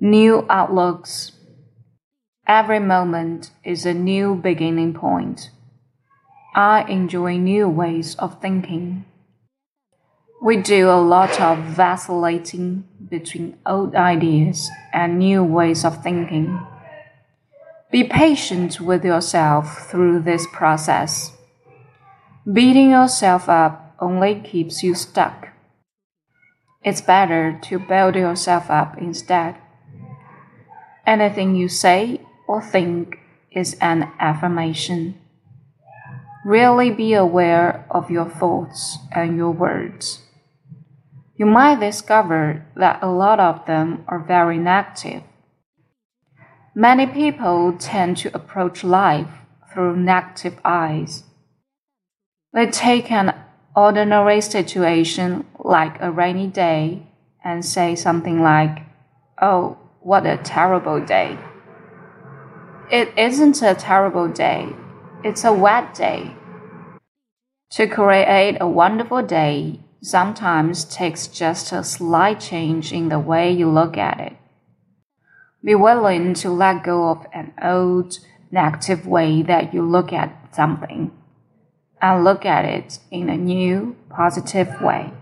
new outlooks. Every moment is a new beginning point. I enjoy new ways of thinking. We do a lot of vacillating between old ideas and new ways of thinking. Be patient with yourself through this process. Beating yourself up only keeps you stuck. It's better to build yourself up instead. Anything you say or think is an affirmation. Really be aware of your thoughts and your words. You might discover that a lot of them are very negative. Many people tend to approach life through negative eyes. They take an ordinary situation like a rainy day and say something like, Oh, what a terrible day. It isn't a terrible day, it's a wet day. To create a wonderful day sometimes takes just a slight change in the way you look at it. Be willing to let go of an old, negative way that you look at something and look at it in a new, positive way.